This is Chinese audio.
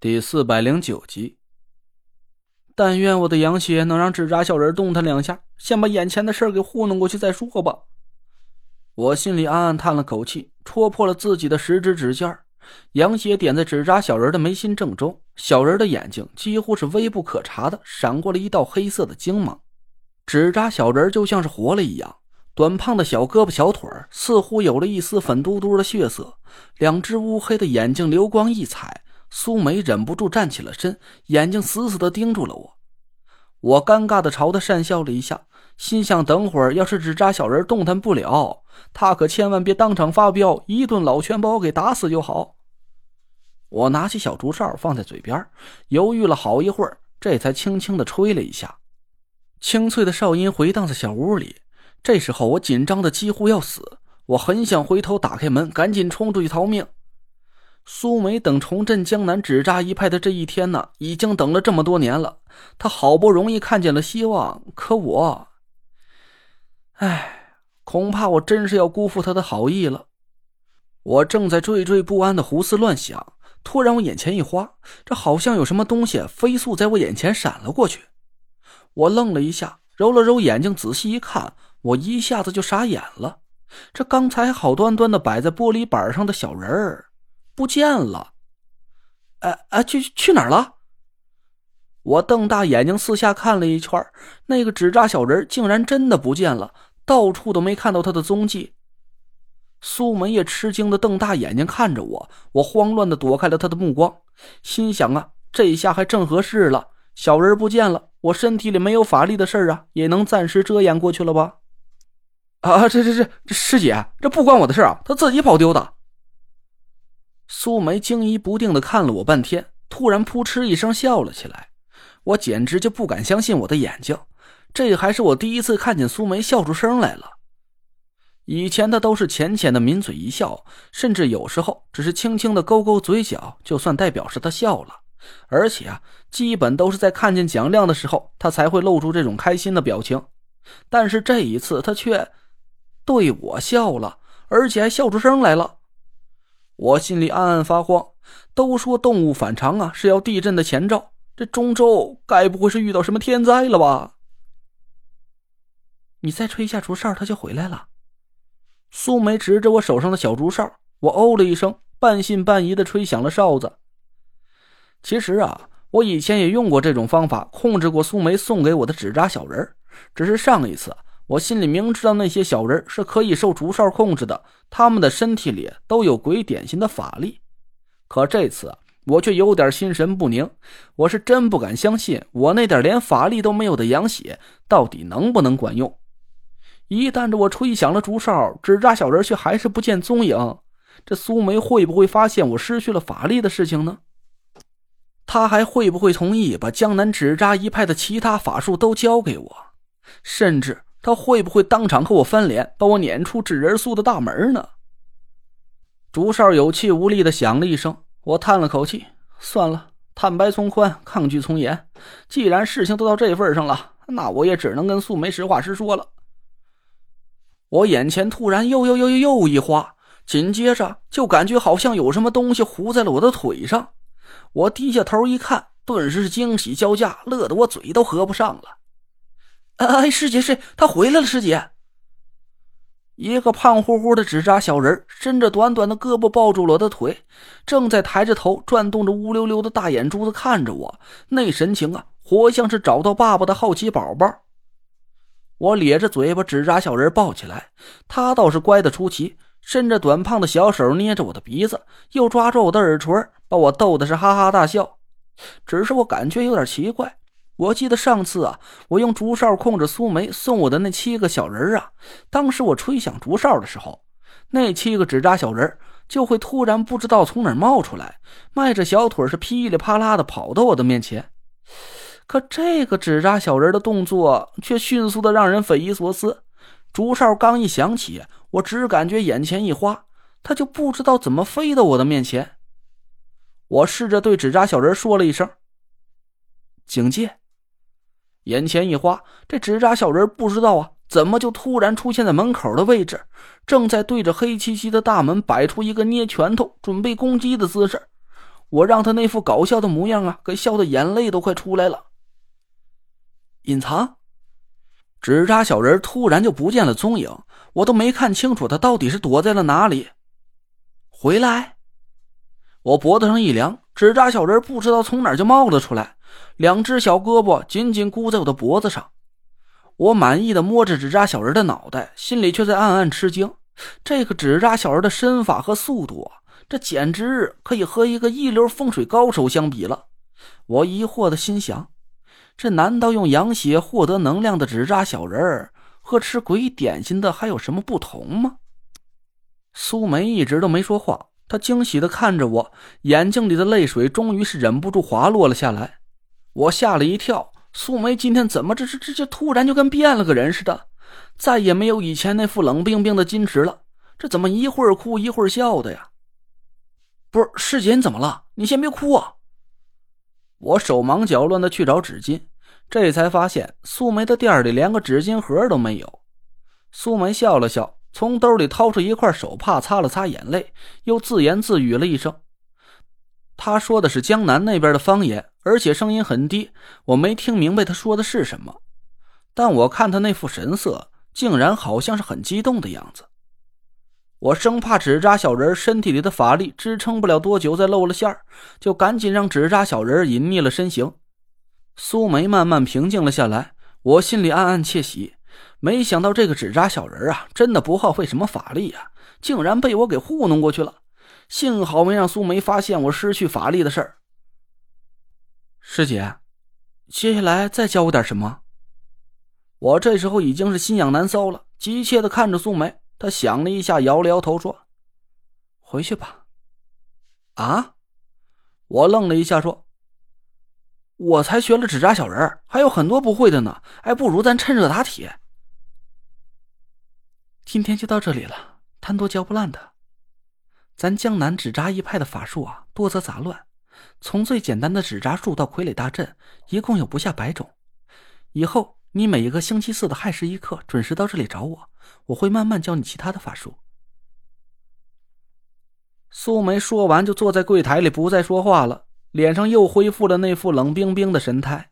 第四百零九集。但愿我的羊血能让纸扎小人动弹两下，先把眼前的事儿给糊弄过去再说吧。我心里暗暗叹了口气，戳破了自己的食指指尖，羊血点在纸扎小人的眉心正中，小人的眼睛几乎是微不可察的闪过了一道黑色的精芒，纸扎小人就像是活了一样。短胖的小胳膊小腿似乎有了一丝粉嘟嘟的血色，两只乌黑的眼睛流光溢彩。苏梅忍不住站起了身，眼睛死死的盯住了我。我尴尬的朝他讪笑了一下，心想：等会儿要是纸扎小人动弹不了，他可千万别当场发飙，一顿老拳把我给打死就好。我拿起小竹哨放在嘴边，犹豫了好一会儿，这才轻轻的吹了一下，清脆的哨音回荡在小屋里。这时候我紧张的几乎要死，我很想回头打开门，赶紧冲出去逃命。苏梅等重振江南纸扎一派的这一天呢，已经等了这么多年了。他好不容易看见了希望，可我，唉，恐怕我真是要辜负他的好意了。我正在惴惴不安的胡思乱想，突然我眼前一花，这好像有什么东西飞速在我眼前闪了过去。我愣了一下，揉了揉眼睛，仔细一看，我一下子就傻眼了。这刚才好端端的摆在玻璃板上的小人儿。不见了，哎哎，去去哪儿了？我瞪大眼睛四下看了一圈，那个纸扎小人竟然真的不见了，到处都没看到他的踪迹。苏门也吃惊的瞪大眼睛看着我，我慌乱的躲开了他的目光，心想啊，这一下还正合适了，小人不见了，我身体里没有法力的事儿啊，也能暂时遮掩过去了吧？啊，这这这这师姐，这不关我的事啊，他自己跑丢的。苏梅惊疑不定的看了我半天，突然扑哧一声笑了起来。我简直就不敢相信我的眼睛，这还是我第一次看见苏梅笑出声来了。以前她都是浅浅的抿嘴一笑，甚至有时候只是轻轻的勾勾嘴角，就算代表是她笑了。而且啊，基本都是在看见蒋亮的时候，她才会露出这种开心的表情。但是这一次，她却对我笑了，而且还笑出声来了。我心里暗暗发慌，都说动物反常啊，是要地震的前兆。这中州该不会是遇到什么天灾了吧？你再吹一下竹哨，他就回来了。苏梅指着我手上的小竹哨，我哦了一声，半信半疑的吹响了哨子。其实啊，我以前也用过这种方法控制过苏梅送给我的纸扎小人只是上一次。我心里明知道那些小人是可以受竹哨控制的，他们的身体里都有鬼点心的法力。可这次我却有点心神不宁，我是真不敢相信，我那点连法力都没有的羊血到底能不能管用？一旦着我吹响了竹哨，纸扎小人却还是不见踪影，这苏梅会不会发现我失去了法力的事情呢？他还会不会同意把江南纸扎一派的其他法术都交给我？甚至……他会不会当场和我翻脸，把我撵出纸人宿的大门呢？竹哨有气无力的响了一声，我叹了口气，算了，坦白从宽，抗拒从严。既然事情都到这份上了，那我也只能跟素梅实话实说了。我眼前突然又又又又又一花，紧接着就感觉好像有什么东西糊在了我的腿上。我低下头一看，顿时是惊喜交加，乐得我嘴都合不上了。哎，师姐，是他回来了。师姐，一个胖乎乎的纸扎小人伸着短短的胳膊抱住了我的腿，正在抬着头转动着乌溜溜的大眼珠子看着我，那神情啊，活像是找到爸爸的好奇宝宝。我咧着嘴把纸扎小人抱起来，他倒是乖的出奇，伸着短胖的小手捏着我的鼻子，又抓住我的耳垂，把我逗的是哈哈大笑。只是我感觉有点奇怪。我记得上次啊，我用竹哨控制苏梅送我的那七个小人啊，当时我吹响竹哨的时候，那七个纸扎小人就会突然不知道从哪冒出来，迈着小腿是噼里啪啦的跑到我的面前。可这个纸扎小人的动作却迅速的让人匪夷所思。竹哨刚一响起，我只感觉眼前一花，他就不知道怎么飞到我的面前。我试着对纸扎小人说了一声：“警戒。”眼前一花，这纸扎小人不知道啊，怎么就突然出现在门口的位置，正在对着黑漆漆的大门摆出一个捏拳头、准备攻击的姿势。我让他那副搞笑的模样啊，给笑的眼泪都快出来了。隐藏，纸扎小人突然就不见了踪影，我都没看清楚他到底是躲在了哪里。回来，我脖子上一凉，纸扎小人不知道从哪就冒了出来，两只小胳膊紧紧箍在我的脖子上。我满意的摸着纸扎小人的脑袋，心里却在暗暗吃惊。这个纸扎小人的身法和速度啊，这简直可以和一个一流风水高手相比了。我疑惑的心想：这难道用羊血获得能量的纸扎小人儿和吃鬼点心的还有什么不同吗？苏梅一直都没说话，她惊喜的看着我，眼睛里的泪水终于是忍不住滑落了下来。我吓了一跳，苏梅今天怎么这这这这突然就跟变了个人似的？再也没有以前那副冷冰冰的矜持了，这怎么一会儿哭一会儿笑的呀？不是师姐，你怎么了？你先别哭啊！我手忙脚乱的去找纸巾，这才发现苏梅的店里连个纸巾盒都没有。苏梅笑了笑，从兜里掏出一块手帕，擦了擦眼泪，又自言自语了一声。他说的是江南那边的方言，而且声音很低，我没听明白他说的是什么。但我看他那副神色，竟然好像是很激动的样子。我生怕纸扎小人身体里的法力支撑不了多久再露了馅儿，就赶紧让纸扎小人隐匿了身形。苏梅慢慢平静了下来，我心里暗暗窃喜。没想到这个纸扎小人啊，真的不耗费什么法力呀，竟然被我给糊弄过去了。幸好没让苏梅发现我失去法力的事儿。师姐，接下来再教我点什么？我这时候已经是心痒难搔了，急切的看着素梅。她想了一下，摇了摇头，说：“回去吧。”啊！我愣了一下，说：“我才学了纸扎小人，还有很多不会的呢。哎，不如咱趁热打铁。今天就到这里了，贪多嚼不烂的。咱江南纸扎一派的法术啊，多则杂乱，从最简单的纸扎术到傀儡大阵，一共有不下百种。以后。”你每一个星期四的亥时一刻准时到这里找我，我会慢慢教你其他的法术。苏梅说完，就坐在柜台里不再说话了，脸上又恢复了那副冷冰冰的神态。